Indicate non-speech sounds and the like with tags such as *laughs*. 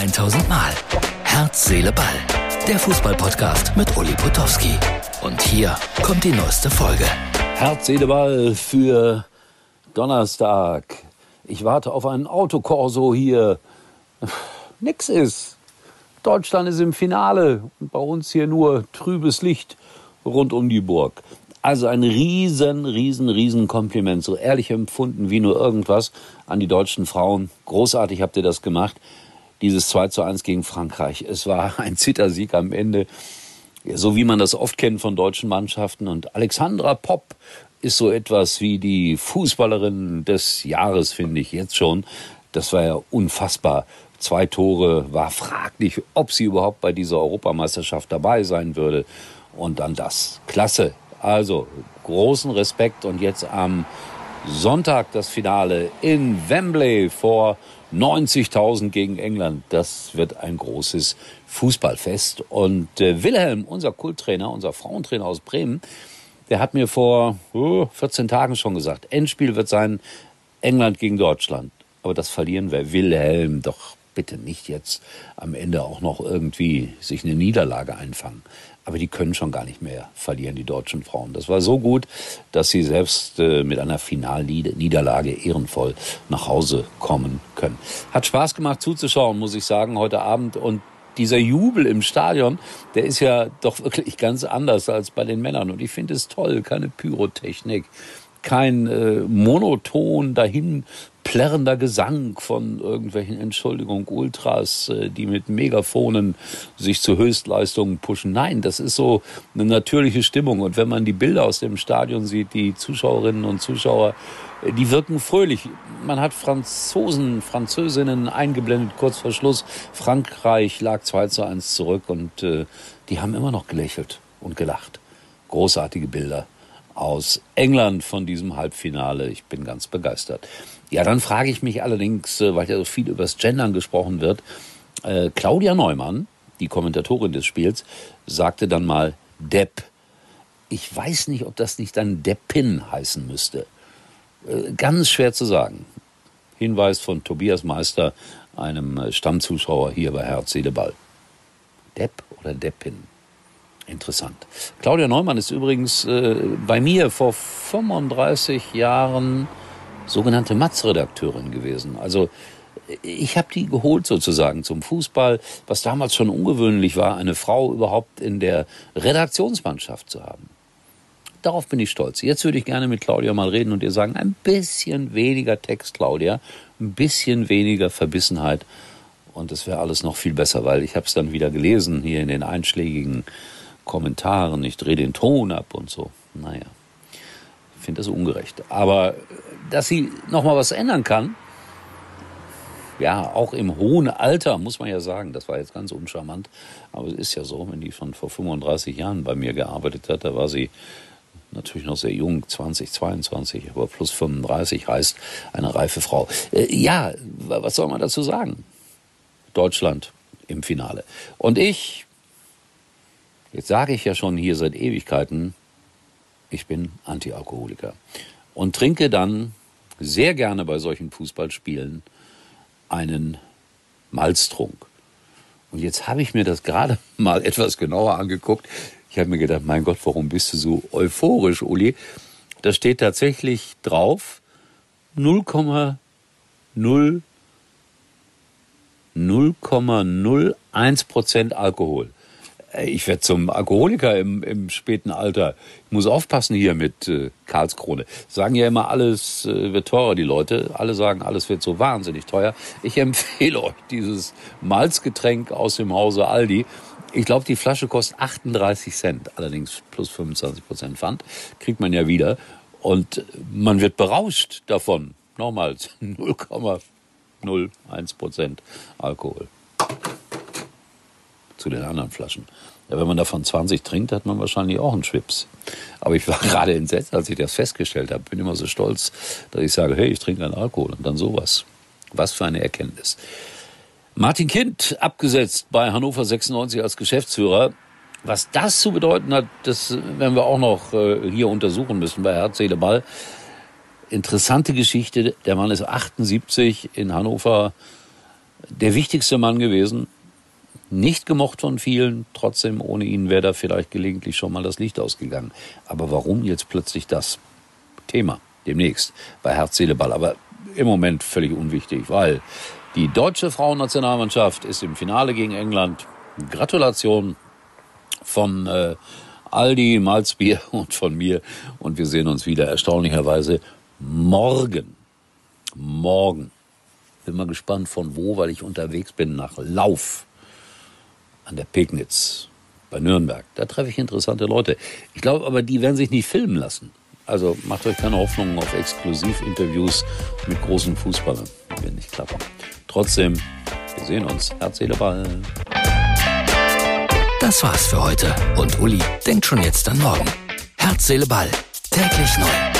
1000 Mal. Herz, Seele, Ball. Der Fußballpodcast mit Uli Potowski. Und hier kommt die neueste Folge. Herz, Seele, Ball für Donnerstag. Ich warte auf einen Autokorso hier. *sighs* Nix ist. Deutschland ist im Finale und bei uns hier nur trübes Licht rund um die Burg. Also ein riesen, riesen, riesen Kompliment, so ehrlich empfunden wie nur irgendwas an die deutschen Frauen. Großartig habt ihr das gemacht. Dieses 2 zu 1 gegen Frankreich. Es war *laughs* ein Zittersieg am Ende, so wie man das oft kennt von deutschen Mannschaften. Und Alexandra Popp ist so etwas wie die Fußballerin des Jahres, finde ich jetzt schon. Das war ja unfassbar. Zwei Tore, war fraglich, ob sie überhaupt bei dieser Europameisterschaft dabei sein würde. Und dann das. Klasse. Also großen Respekt und jetzt am Sonntag das Finale in Wembley vor 90.000 gegen England. Das wird ein großes Fußballfest. Und äh, Wilhelm, unser Kulttrainer, unser Frauentrainer aus Bremen, der hat mir vor oh, 14 Tagen schon gesagt, Endspiel wird sein England gegen Deutschland. Aber das verlieren wir. Wilhelm, doch bitte nicht jetzt am Ende auch noch irgendwie sich eine Niederlage einfangen aber die können schon gar nicht mehr verlieren, die deutschen Frauen. Das war so gut, dass sie selbst äh, mit einer Finalniederlage ehrenvoll nach Hause kommen können. Hat Spaß gemacht zuzuschauen, muss ich sagen, heute Abend. Und dieser Jubel im Stadion, der ist ja doch wirklich ganz anders als bei den Männern. Und ich finde es toll, keine Pyrotechnik, kein äh, monoton dahin plärrender Gesang von irgendwelchen, Entschuldigung, Ultras, äh, die mit Megafonen sich zu Höchstleistungen pushen. Nein, das ist so eine natürliche Stimmung. Und wenn man die Bilder aus dem Stadion sieht, die Zuschauerinnen und Zuschauer, äh, die wirken fröhlich. Man hat Franzosen, Französinnen eingeblendet, kurz vor Schluss. Frankreich lag 2 zu 1 zurück und äh, die haben immer noch gelächelt und gelacht. Großartige Bilder aus England von diesem Halbfinale. Ich bin ganz begeistert. Ja, dann frage ich mich allerdings, äh, weil ja so viel über das Gendern gesprochen wird, äh, Claudia Neumann, die Kommentatorin des Spiels, sagte dann mal Depp. Ich weiß nicht, ob das nicht dann Deppin heißen müsste. Äh, ganz schwer zu sagen. Hinweis von Tobias Meister, einem äh, Stammzuschauer hier bei Herz, Seele, Ball. Depp oder Deppin? Interessant. Claudia Neumann ist übrigens äh, bei mir vor 35 Jahren sogenannte Matz-Redakteurin gewesen. Also ich habe die geholt sozusagen zum Fußball, was damals schon ungewöhnlich war, eine Frau überhaupt in der Redaktionsmannschaft zu haben. Darauf bin ich stolz. Jetzt würde ich gerne mit Claudia mal reden und ihr sagen, ein bisschen weniger Text, Claudia, ein bisschen weniger Verbissenheit und es wäre alles noch viel besser, weil ich habe es dann wieder gelesen hier in den einschlägigen Kommentaren. Ich drehe den Ton ab und so. Naja, finde das ungerecht. Aber dass sie noch mal was ändern kann, ja, auch im hohen Alter, muss man ja sagen, das war jetzt ganz uncharmant, aber es ist ja so, wenn die schon vor 35 Jahren bei mir gearbeitet hat, da war sie natürlich noch sehr jung, 20, 22, aber plus 35 heißt eine reife Frau. Äh, ja, was soll man dazu sagen? Deutschland im Finale. Und ich, jetzt sage ich ja schon hier seit Ewigkeiten, ich bin Antialkoholiker und trinke dann sehr gerne bei solchen Fußballspielen einen Malztrunk. Und jetzt habe ich mir das gerade *laughs* mal etwas genauer angeguckt. Ich habe mir gedacht, mein Gott, warum bist du so euphorisch, Uli? Da steht tatsächlich drauf 0,0 0,01 Prozent Alkohol ich werde zum Alkoholiker im, im späten Alter. Ich muss aufpassen hier mit äh, Karlskrone. Sagen ja immer, alles äh, wird teurer, die Leute. Alle sagen, alles wird so wahnsinnig teuer. Ich *laughs* empfehle euch dieses Malzgetränk aus dem Hause Aldi. Ich glaube, die Flasche kostet 38 Cent, allerdings plus 25 Prozent Pfand. Kriegt man ja wieder. Und man wird berauscht davon. Nochmals *laughs* 0,01 Prozent Alkohol zu den anderen Flaschen. Ja, wenn man davon 20 trinkt, hat man wahrscheinlich auch einen Schwips. Aber ich war *laughs* gerade entsetzt, als ich das festgestellt habe. Bin immer so stolz, dass ich sage, hey, ich trinke keinen Alkohol und dann sowas. Was für eine Erkenntnis. Martin Kind abgesetzt bei Hannover 96 als Geschäftsführer. Was das zu bedeuten hat, das werden wir auch noch äh, hier untersuchen müssen bei Herz, Seele, Ball. Interessante Geschichte. Der Mann ist 78 in Hannover der wichtigste Mann gewesen. Nicht gemocht von vielen, trotzdem ohne ihn wäre da vielleicht gelegentlich schon mal das Licht ausgegangen. Aber warum jetzt plötzlich das Thema? Demnächst bei Herz, Seele, Ball. Aber im Moment völlig unwichtig, weil die deutsche Frauennationalmannschaft ist im Finale gegen England. Gratulation von äh, Aldi, Malzbier *laughs* und von mir. Und wir sehen uns wieder erstaunlicherweise morgen. Morgen. Bin mal gespannt von wo, weil ich unterwegs bin nach Lauf an der Pegnitz bei Nürnberg. Da treffe ich interessante Leute. Ich glaube aber, die werden sich nicht filmen lassen. Also macht euch keine Hoffnungen auf Exklusivinterviews mit großen Fußballern. Wird nicht klappen. Trotzdem, wir sehen uns. Herz, Seele, Ball. Das war's für heute. Und Uli denkt schon jetzt an morgen. Herz, Seele, Ball. Täglich neu.